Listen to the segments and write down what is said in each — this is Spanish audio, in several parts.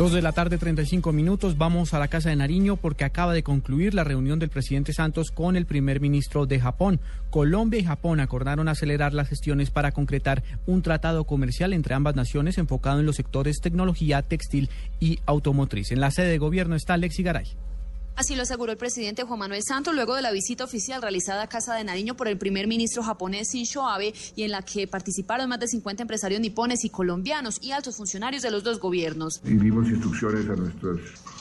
Dos de la tarde, 35 minutos. Vamos a la Casa de Nariño porque acaba de concluir la reunión del presidente Santos con el primer ministro de Japón. Colombia y Japón acordaron acelerar las gestiones para concretar un tratado comercial entre ambas naciones enfocado en los sectores tecnología, textil y automotriz. En la sede de gobierno está Alexi Garay. Así lo aseguró el presidente Juan Manuel Santos luego de la visita oficial realizada a Casa de Nariño por el primer ministro japonés Shinzo Abe y en la que participaron más de 50 empresarios nipones y colombianos y altos funcionarios de los dos gobiernos. Y dimos instrucciones a nuestras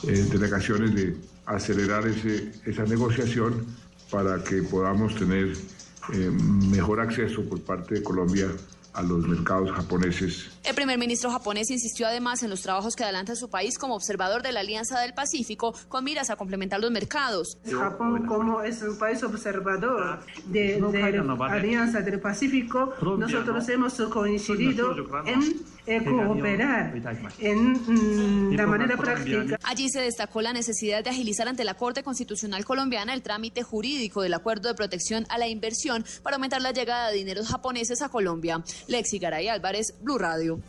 eh, delegaciones de acelerar esa negociación para que podamos tener eh, mejor acceso por parte de Colombia a los mercados japoneses. El primer ministro japonés insistió además en los trabajos que adelanta su país como observador de la Alianza del Pacífico con miras a complementar los mercados. Japón como es un país observador de, de la Alianza del Pacífico, nosotros hemos coincidido en cooperar en mm, la manera práctica. Allí se destacó la necesidad de agilizar ante la Corte Constitucional Colombiana el trámite jurídico del acuerdo de protección a la inversión para aumentar la llegada de dineros japoneses a Colombia. Lexi Garay Álvarez, Blue Radio.